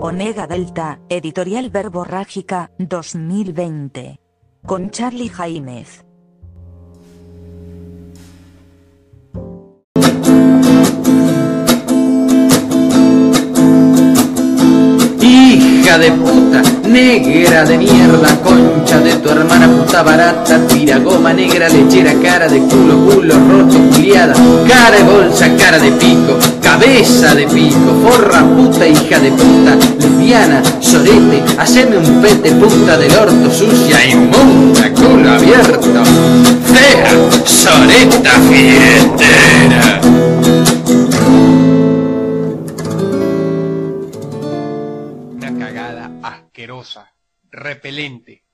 Onega Delta, Editorial Verborrágica, 2020. Con Charlie Jaimez. Hija de puta, negra de mierda, concha de tu hermana puta barata, tira goma negra, lechera, cara de culo, culo roto, culiada, cara de bolsa, cara de pico, cabeza de pico, forra puta, hija de puta, lesbiana, sorete, haceme un pete puta del orto, sucia, inmunda, culo abierto, fea, soreta, fiestera. Una cagada asquerosa, repelente,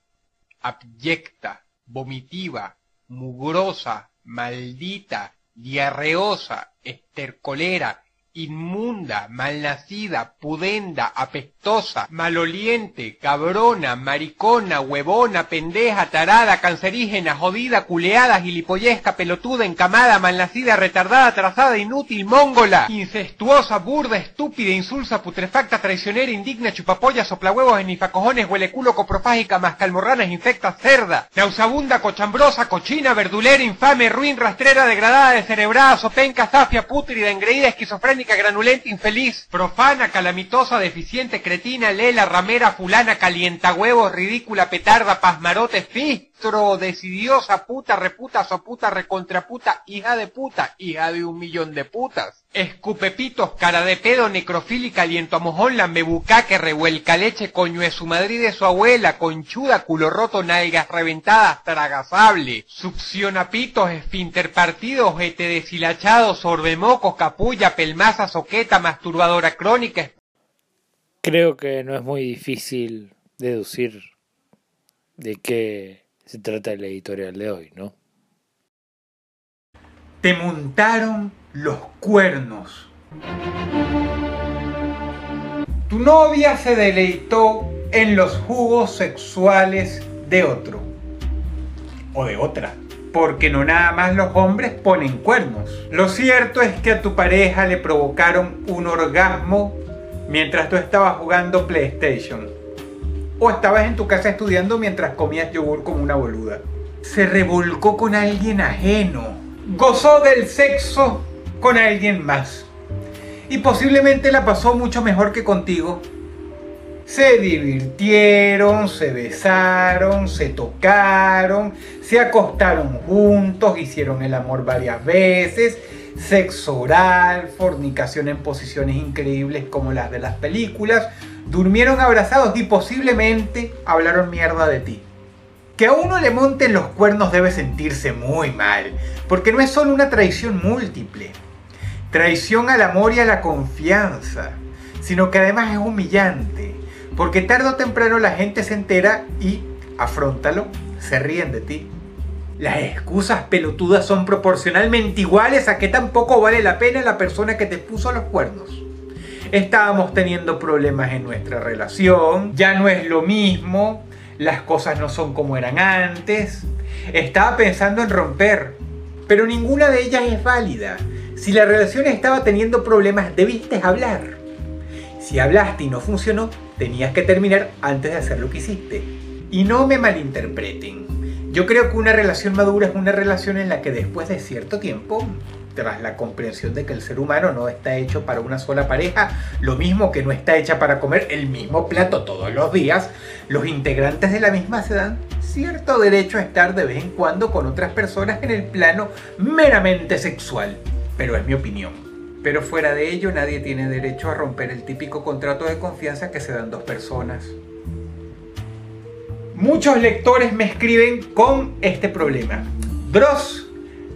abyecta, vomitiva, mugrosa, maldita, diarreosa, estercolera, inmunda, malnacida, pudenda, apestosa, maloliente, cabrona, maricona, huevona, pendeja, tarada, cancerígena, jodida, culeada, gilipollesca, pelotuda, encamada, malnacida, retardada, atrasada, inútil, mongola, incestuosa, burda, estúpida, insulsa, putrefacta, traicionera, indigna, chupapolla, soplahuevos, enifacojones, hueleculo, coprofágica, mascalmorranas, infecta, cerda, nauseabunda, cochambrosa, cochina, verdulera, infame, ruin, rastrera, degradada, descerebrada, sopenca, zafia, pútrida, engreída, esquizofrénica, granulenta, infeliz, profana, calamitosa, deficiente, cretina, lela, ramera, fulana, calientahuevos, ridícula, petarda, pasmarote, fistro, decidiosa, puta, reputa, soputa, recontraputa, hija de puta, hija de un millón de putas. Escupepitos, cara de pedo, necrofílica, aliento a mojón, lambebucá, que revuelca leche, coño de su madre de su abuela, conchuda, culo roto, nalgas reventadas, tragasable, succionapitos, esfínter partidos, ete deshilachado, sorbemocos, capulla, pelmaza, soqueta, masturbadora crónica, Creo que no es muy difícil deducir de qué se trata el editorial de hoy, ¿no? Te montaron los cuernos. Tu novia se deleitó en los jugos sexuales de otro. O de otra. Porque no nada más los hombres ponen cuernos. Lo cierto es que a tu pareja le provocaron un orgasmo mientras tú estabas jugando PlayStation. O estabas en tu casa estudiando mientras comías yogur como una boluda. Se revolcó con alguien ajeno. Gozó del sexo con alguien más. Y posiblemente la pasó mucho mejor que contigo. Se divirtieron, se besaron, se tocaron, se acostaron juntos, hicieron el amor varias veces, sexo oral, fornicación en posiciones increíbles como las de las películas, durmieron abrazados y posiblemente hablaron mierda de ti. Que a uno le monten los cuernos debe sentirse muy mal, porque no es solo una traición múltiple, traición al amor y a la confianza, sino que además es humillante, porque tarde o temprano la gente se entera y, afrontalo, se ríen de ti. Las excusas pelotudas son proporcionalmente iguales a que tampoco vale la pena la persona que te puso los cuernos. Estábamos teniendo problemas en nuestra relación, ya no es lo mismo, las cosas no son como eran antes. Estaba pensando en romper, pero ninguna de ellas es válida. Si la relación estaba teniendo problemas, debiste hablar. Si hablaste y no funcionó, tenías que terminar antes de hacer lo que hiciste. Y no me malinterpreten. Yo creo que una relación madura es una relación en la que después de cierto tiempo, tras la comprensión de que el ser humano no está hecho para una sola pareja, lo mismo que no está hecha para comer el mismo plato todos los días, los integrantes de la misma se dan cierto derecho a estar de vez en cuando con otras personas en el plano meramente sexual. Pero es mi opinión. Pero fuera de ello nadie tiene derecho a romper el típico contrato de confianza que se dan dos personas. Muchos lectores me escriben con este problema.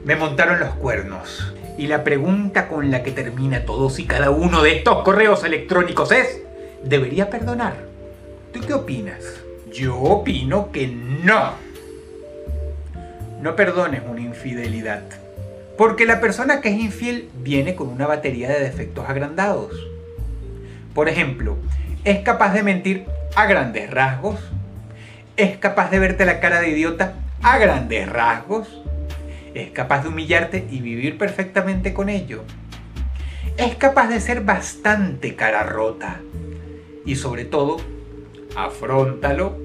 Me montaron los cuernos. Y la pregunta con la que termina todos y cada uno de estos correos electrónicos es, ¿debería perdonar? ¿Tú qué opinas? Yo opino que no. No perdones una infidelidad. Porque la persona que es infiel viene con una batería de defectos agrandados. Por ejemplo, es capaz de mentir a grandes rasgos. Es capaz de verte la cara de idiota a grandes rasgos. Es capaz de humillarte y vivir perfectamente con ello. Es capaz de ser bastante cara rota. y sobre todo, afrontalo.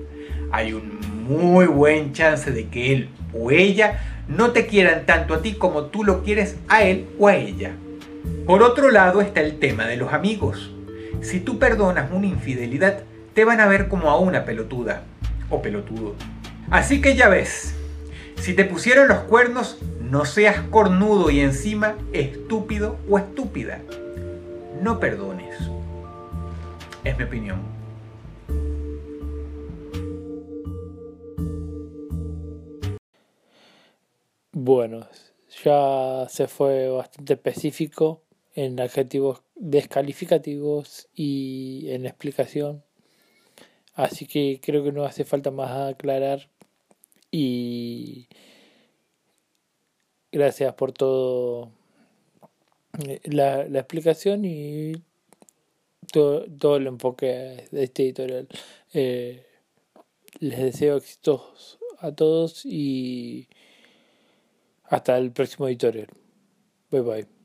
Hay un muy buen chance de que él o ella no te quieran tanto a ti como tú lo quieres a él o a ella. Por otro lado está el tema de los amigos. Si tú perdonas una infidelidad, te van a ver como a una pelotuda o pelotudo. Así que ya ves, si te pusieron los cuernos, no seas cornudo y encima estúpido o estúpida. No perdones. Es mi opinión. Bueno, ya se fue bastante específico en adjetivos descalificativos y en explicación. Así que creo que no hace falta más aclarar. Y gracias por todo eh, la, la explicación y todo, todo, el enfoque de este editorial. Eh, les deseo éxitos a todos y hasta el próximo editorial. Bye bye.